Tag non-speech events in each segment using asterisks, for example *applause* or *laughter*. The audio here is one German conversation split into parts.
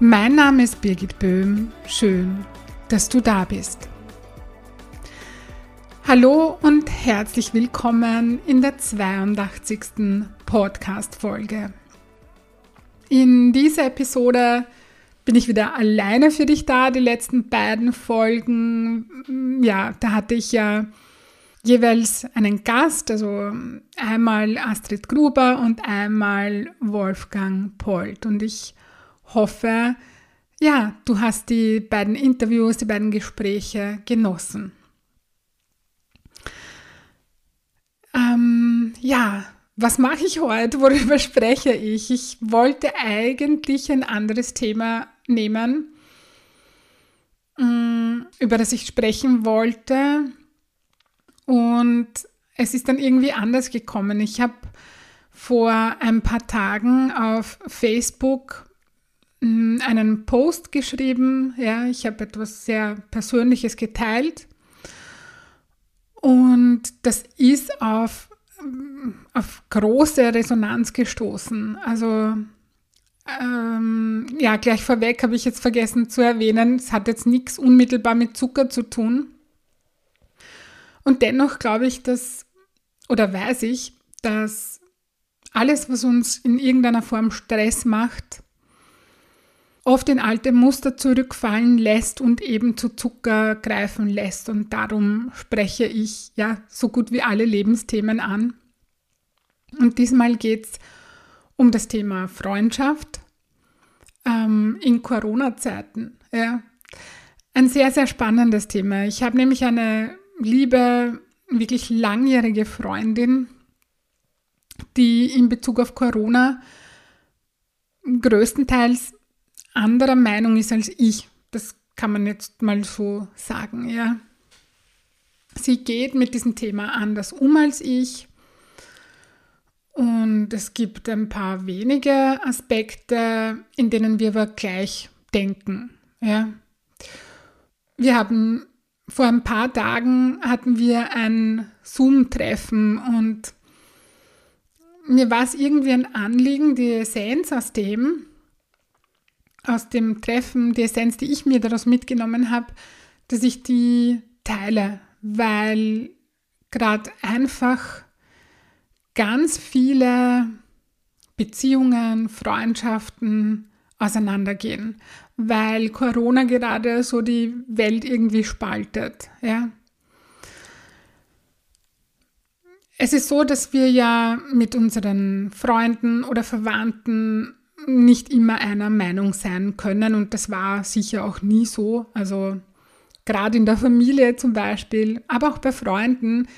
Mein Name ist Birgit Böhm. Schön, dass du da bist. Hallo und herzlich willkommen in der 82. Podcast-Folge. In dieser Episode bin ich wieder alleine für dich da. Die letzten beiden Folgen, ja, da hatte ich ja jeweils einen Gast, also einmal Astrid Gruber und einmal Wolfgang Polt. Und ich hoffe, ja, du hast die beiden Interviews, die beiden Gespräche genossen. Ähm, ja, was mache ich heute? Worüber spreche ich? Ich wollte eigentlich ein anderes Thema nehmen, mm, über das ich sprechen wollte. Und es ist dann irgendwie anders gekommen. Ich habe vor ein paar Tagen auf Facebook einen Post geschrieben. Ja, ich habe etwas sehr Persönliches geteilt. Und das ist auf, mm, auf große Resonanz gestoßen. Also ähm, ja, gleich vorweg habe ich jetzt vergessen zu erwähnen, es hat jetzt nichts unmittelbar mit Zucker zu tun. Und dennoch glaube ich, dass, oder weiß ich, dass alles, was uns in irgendeiner Form Stress macht, oft in alte Muster zurückfallen lässt und eben zu Zucker greifen lässt. Und darum spreche ich ja so gut wie alle Lebensthemen an. Und diesmal geht es um das Thema Freundschaft ähm, in Corona-Zeiten. Ja. Ein sehr, sehr spannendes Thema. Ich habe nämlich eine liebe, wirklich langjährige Freundin, die in Bezug auf Corona größtenteils anderer Meinung ist als ich. Das kann man jetzt mal so sagen, ja. Sie geht mit diesem Thema anders um als ich. Und es gibt ein paar wenige Aspekte, in denen wir aber gleich denken. Ja. Wir haben vor ein paar Tagen hatten wir ein Zoom-Treffen und mir war es irgendwie ein Anliegen, die Essenz aus dem, aus dem Treffen, die Essenz, die ich mir daraus mitgenommen habe, dass ich die teile, weil gerade einfach ganz viele Beziehungen, Freundschaften auseinandergehen, weil Corona gerade so die Welt irgendwie spaltet. Ja. Es ist so, dass wir ja mit unseren Freunden oder Verwandten nicht immer einer Meinung sein können und das war sicher auch nie so. Also gerade in der Familie zum Beispiel, aber auch bei Freunden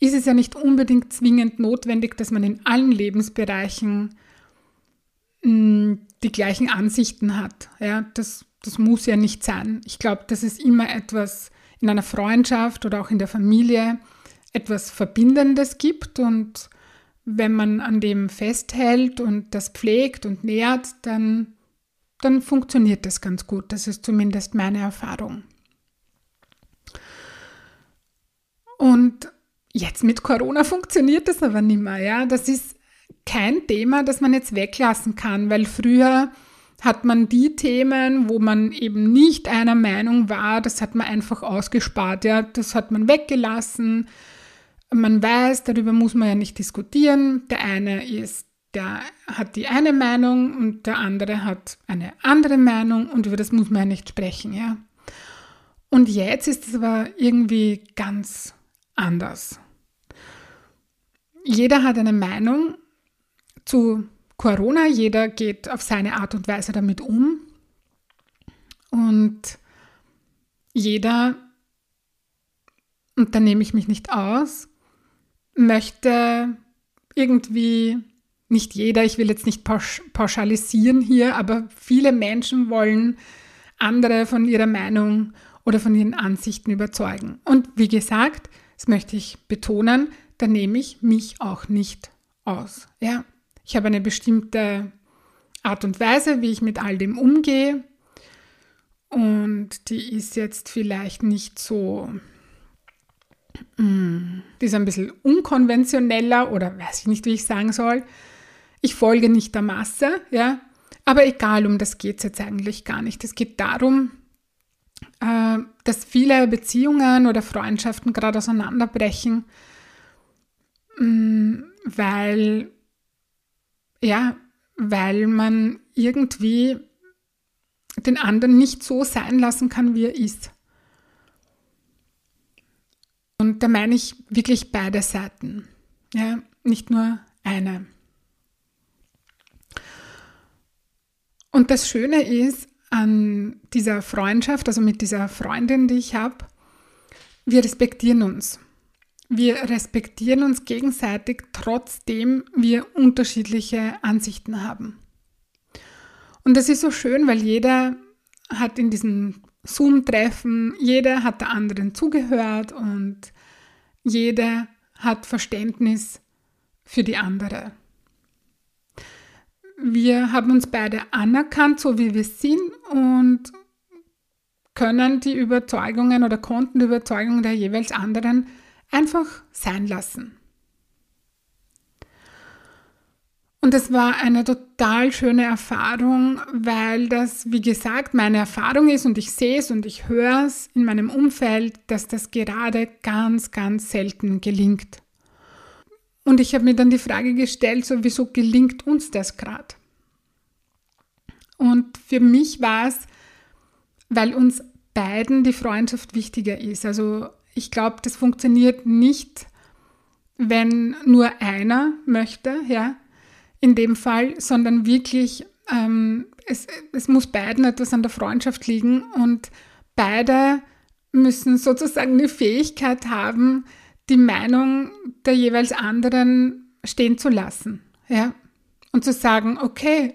ist es ja nicht unbedingt zwingend notwendig, dass man in allen Lebensbereichen mm, die gleichen Ansichten hat. Ja, das, das muss ja nicht sein. Ich glaube, dass es immer etwas in einer Freundschaft oder auch in der Familie etwas Verbindendes gibt und wenn man an dem festhält und das pflegt und nährt, dann, dann funktioniert das ganz gut. Das ist zumindest meine Erfahrung. Und jetzt mit Corona funktioniert das aber nicht mehr. Ja? Das ist kein Thema, das man jetzt weglassen kann, weil früher hat man die Themen, wo man eben nicht einer Meinung war, das hat man einfach ausgespart. Ja? Das hat man weggelassen man weiß, darüber muss man ja nicht diskutieren. Der eine ist, der hat die eine Meinung und der andere hat eine andere Meinung und über das muss man ja nicht sprechen, ja. Und jetzt ist es aber irgendwie ganz anders. Jeder hat eine Meinung zu Corona, jeder geht auf seine Art und Weise damit um und jeder, und da nehme ich mich nicht aus, möchte irgendwie nicht jeder, ich will jetzt nicht pauschalisieren hier, aber viele Menschen wollen andere von ihrer Meinung oder von ihren Ansichten überzeugen. Und wie gesagt, das möchte ich betonen, da nehme ich mich auch nicht aus. Ja, ich habe eine bestimmte Art und Weise, wie ich mit all dem umgehe. Und die ist jetzt vielleicht nicht so, die ist ein bisschen unkonventioneller oder weiß ich nicht, wie ich sagen soll. Ich folge nicht der Masse, ja. Aber egal, um das geht es jetzt eigentlich gar nicht. Es geht darum, äh, dass viele Beziehungen oder Freundschaften gerade auseinanderbrechen, mm, weil, ja, weil man irgendwie den anderen nicht so sein lassen kann, wie er ist. Und da meine ich wirklich beide Seiten, ja, nicht nur eine. Und das Schöne ist an dieser Freundschaft, also mit dieser Freundin, die ich habe, wir respektieren uns. Wir respektieren uns gegenseitig, trotzdem wir unterschiedliche Ansichten haben. Und das ist so schön, weil jeder hat in diesem Zoom-Treffen, jeder hat der anderen zugehört und jeder hat Verständnis für die andere. Wir haben uns beide anerkannt, so wie wir sind und können die Überzeugungen oder konnten die Überzeugungen der jeweils anderen einfach sein lassen. Und es war eine total schöne Erfahrung, weil das, wie gesagt, meine Erfahrung ist und ich sehe es und ich höre es in meinem Umfeld, dass das gerade ganz, ganz selten gelingt. Und ich habe mir dann die Frage gestellt, so wieso gelingt uns das gerade? Und für mich war es, weil uns beiden die Freundschaft wichtiger ist. Also ich glaube, das funktioniert nicht, wenn nur einer möchte, ja, in dem Fall, sondern wirklich, ähm, es, es muss beiden etwas an der Freundschaft liegen und beide müssen sozusagen die Fähigkeit haben, die Meinung der jeweils anderen stehen zu lassen, ja, und zu sagen, okay,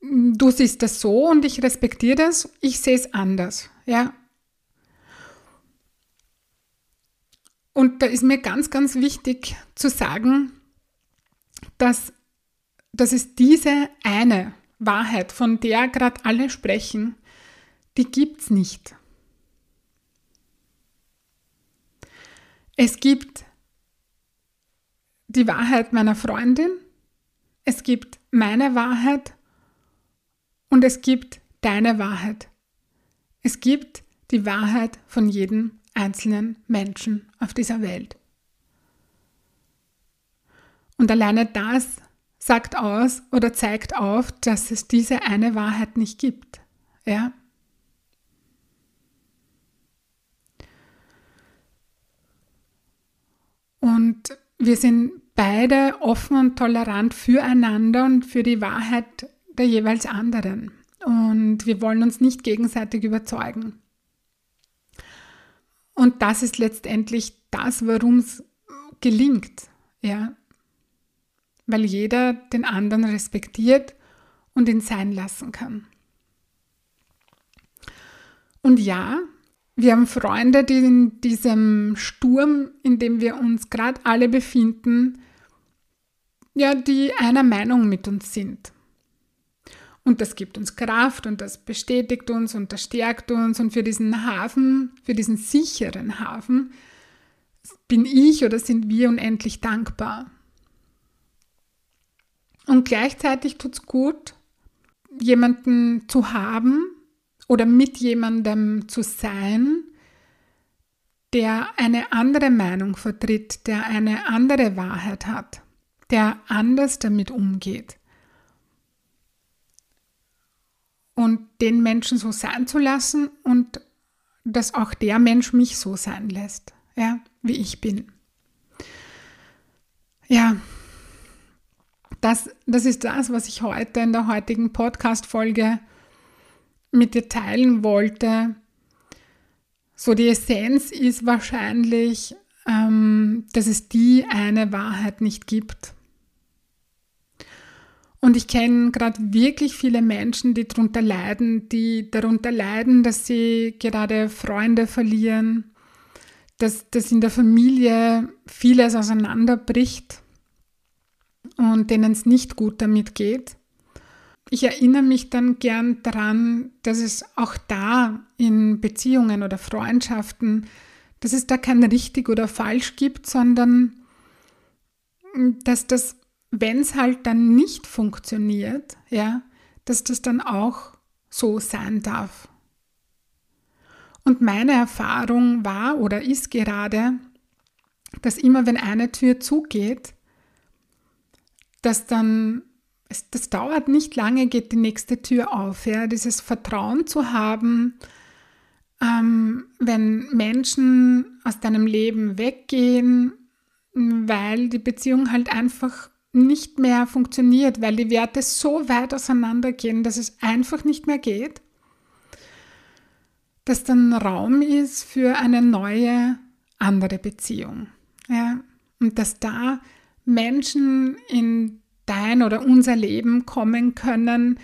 du siehst das so und ich respektiere das, ich sehe es anders, ja, Und da ist mir ganz, ganz wichtig zu sagen, dass, dass es diese eine Wahrheit, von der gerade alle sprechen, die gibt es nicht. Es gibt die Wahrheit meiner Freundin, es gibt meine Wahrheit und es gibt deine Wahrheit. Es gibt die Wahrheit von jedem einzelnen Menschen auf dieser Welt. Und alleine das sagt aus oder zeigt auf, dass es diese eine Wahrheit nicht gibt. Ja? Und wir sind beide offen und tolerant füreinander und für die Wahrheit der jeweils anderen. Und wir wollen uns nicht gegenseitig überzeugen. Und das ist letztendlich das, warum es gelingt, ja. Weil jeder den anderen respektiert und ihn sein lassen kann. Und ja, wir haben Freunde, die in diesem Sturm, in dem wir uns gerade alle befinden, ja, die einer Meinung mit uns sind. Und das gibt uns Kraft und das bestätigt uns und das stärkt uns. Und für diesen Hafen, für diesen sicheren Hafen, bin ich oder sind wir unendlich dankbar. Und gleichzeitig tut es gut, jemanden zu haben oder mit jemandem zu sein, der eine andere Meinung vertritt, der eine andere Wahrheit hat, der anders damit umgeht. und den Menschen so sein zu lassen und dass auch der Mensch mich so sein lässt, ja, wie ich bin. Ja, das, das ist das, was ich heute in der heutigen Podcast-Folge mit dir teilen wollte. So die Essenz ist wahrscheinlich, ähm, dass es die eine Wahrheit nicht gibt. Und ich kenne gerade wirklich viele Menschen, die darunter leiden, die darunter leiden, dass sie gerade Freunde verlieren, dass, dass in der Familie vieles auseinanderbricht und denen es nicht gut damit geht. Ich erinnere mich dann gern daran, dass es auch da in Beziehungen oder Freundschaften, dass es da kein richtig oder falsch gibt, sondern dass das, wenn es halt dann nicht funktioniert, ja, dass das dann auch so sein darf. Und meine Erfahrung war oder ist gerade, dass immer wenn eine Tür zugeht, dass dann, das dauert nicht lange, geht die nächste Tür auf. Ja? Dieses Vertrauen zu haben, ähm, wenn Menschen aus deinem Leben weggehen, weil die Beziehung halt einfach nicht mehr funktioniert, weil die Werte so weit auseinandergehen, dass es einfach nicht mehr geht, dass dann Raum ist für eine neue, andere Beziehung. Ja? Und dass da Menschen in dein oder unser Leben kommen können,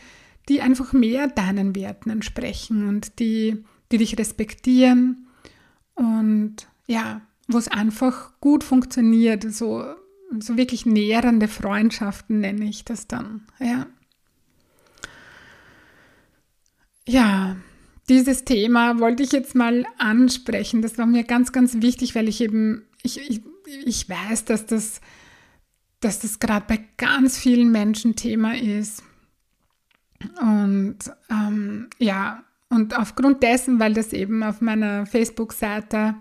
die einfach mehr deinen Werten entsprechen und die, die dich respektieren und ja, wo es einfach gut funktioniert, so, so wirklich nährende Freundschaften nenne ich das dann, ja. Ja, dieses Thema wollte ich jetzt mal ansprechen. Das war mir ganz, ganz wichtig, weil ich eben, ich, ich, ich weiß, dass das dass das gerade bei ganz vielen Menschen Thema ist. Und ähm, ja, und aufgrund dessen, weil das eben auf meiner Facebook-Seite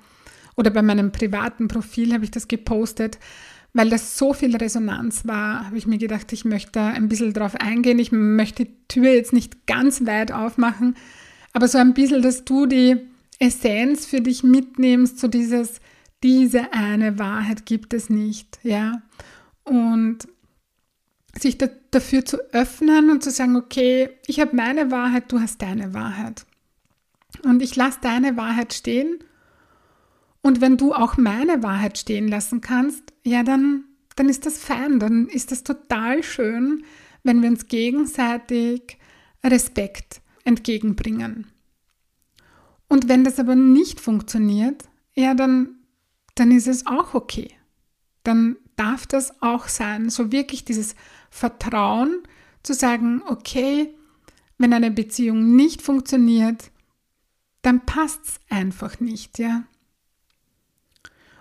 oder bei meinem privaten Profil habe ich das gepostet, weil das so viel Resonanz war, habe ich mir gedacht, ich möchte ein bisschen drauf eingehen. Ich möchte die Tür jetzt nicht ganz weit aufmachen, aber so ein bisschen, dass du die Essenz für dich mitnimmst, so dieses, diese eine Wahrheit gibt es nicht, ja und sich da, dafür zu öffnen und zu sagen, okay, ich habe meine Wahrheit, du hast deine Wahrheit. Und ich lasse deine Wahrheit stehen. Und wenn du auch meine Wahrheit stehen lassen kannst, ja, dann, dann ist das fein, dann ist das total schön, wenn wir uns gegenseitig Respekt entgegenbringen. Und wenn das aber nicht funktioniert, ja, dann, dann ist es auch okay. Dann, darf das auch sein, so wirklich dieses Vertrauen zu sagen, okay, wenn eine Beziehung nicht funktioniert, dann passt es einfach nicht, ja.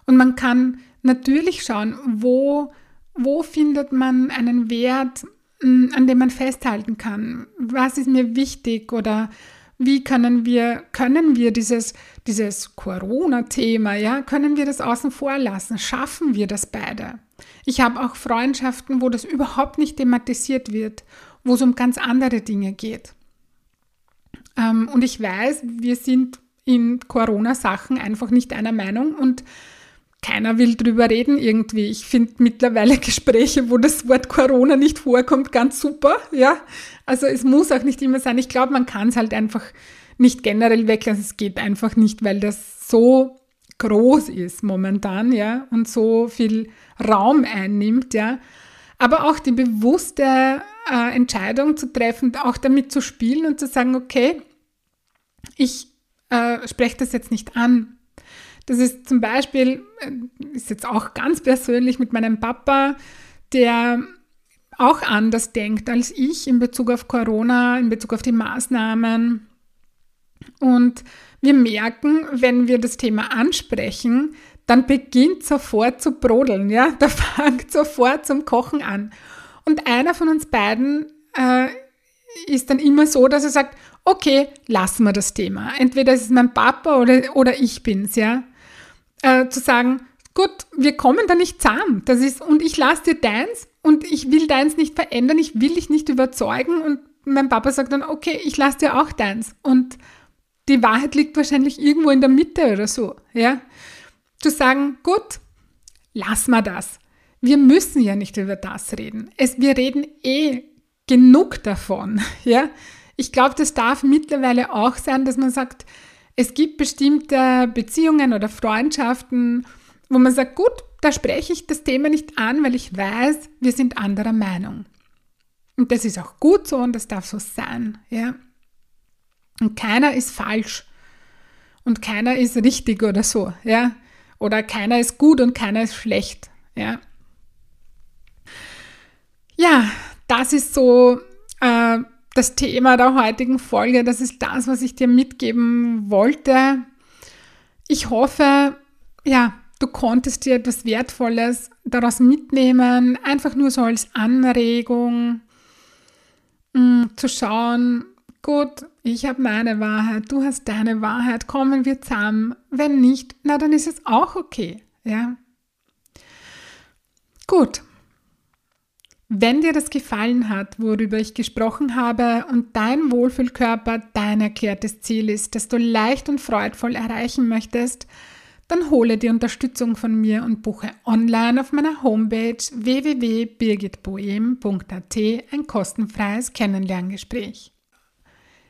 Und man kann natürlich schauen, wo, wo findet man einen Wert, hm, an dem man festhalten kann. Was ist mir wichtig oder wie können wir, können wir dieses, dieses Corona-Thema, ja, können wir das außen vor lassen? Schaffen wir das beide? Ich habe auch Freundschaften, wo das überhaupt nicht thematisiert wird, wo es um ganz andere Dinge geht. Ähm, und ich weiß, wir sind in Corona-Sachen einfach nicht einer Meinung und keiner will drüber reden irgendwie. Ich finde mittlerweile *laughs* Gespräche, wo das Wort Corona nicht vorkommt, ganz super. Ja, also es muss auch nicht immer sein. Ich glaube, man kann es halt einfach nicht generell weglassen. Es geht einfach nicht, weil das so groß ist momentan, ja, und so viel Raum einnimmt, ja. Aber auch die bewusste äh, Entscheidung zu treffen, auch damit zu spielen und zu sagen, okay, ich äh, spreche das jetzt nicht an. Das ist zum Beispiel, äh, ist jetzt auch ganz persönlich mit meinem Papa, der auch anders denkt als ich in Bezug auf Corona, in Bezug auf die Maßnahmen. Und wir merken, wenn wir das Thema ansprechen, dann beginnt sofort zu brodeln, ja, *laughs* da fängt sofort zum Kochen an. Und einer von uns beiden äh, ist dann immer so, dass er sagt, okay, lassen wir das Thema. Entweder ist es mein Papa oder, oder ich bin's, ja. Äh, zu sagen, gut, wir kommen da nicht zusammen. Das ist, und ich lasse dir deins und ich will deins nicht verändern, ich will dich nicht überzeugen. Und mein Papa sagt dann, okay, ich lasse dir auch deins. Und die Wahrheit liegt wahrscheinlich irgendwo in der Mitte oder so, ja. Zu sagen, gut, lass mal das. Wir müssen ja nicht über das reden. Es, wir reden eh genug davon, *laughs* ja. Ich glaube, das darf mittlerweile auch sein, dass man sagt, es gibt bestimmte Beziehungen oder Freundschaften, wo man sagt, gut, da spreche ich das Thema nicht an, weil ich weiß, wir sind anderer Meinung. Und das ist auch gut so und das darf so sein, ja. Und keiner ist falsch und keiner ist richtig oder so, ja. Oder keiner ist gut und keiner ist schlecht, ja. Ja, das ist so äh, das Thema der heutigen Folge. Das ist das, was ich dir mitgeben wollte. Ich hoffe, ja, du konntest dir etwas Wertvolles daraus mitnehmen, einfach nur so als Anregung mh, mm, zu schauen, gut, ich habe meine Wahrheit, du hast deine Wahrheit, kommen wir zusammen. Wenn nicht, na dann ist es auch okay, ja. Gut. Wenn dir das gefallen hat, worüber ich gesprochen habe und dein Wohlfühlkörper dein erklärtes Ziel ist, das du leicht und freudvoll erreichen möchtest, dann hole die Unterstützung von mir und buche online auf meiner Homepage www.birgitboehm.at ein kostenfreies Kennenlerngespräch.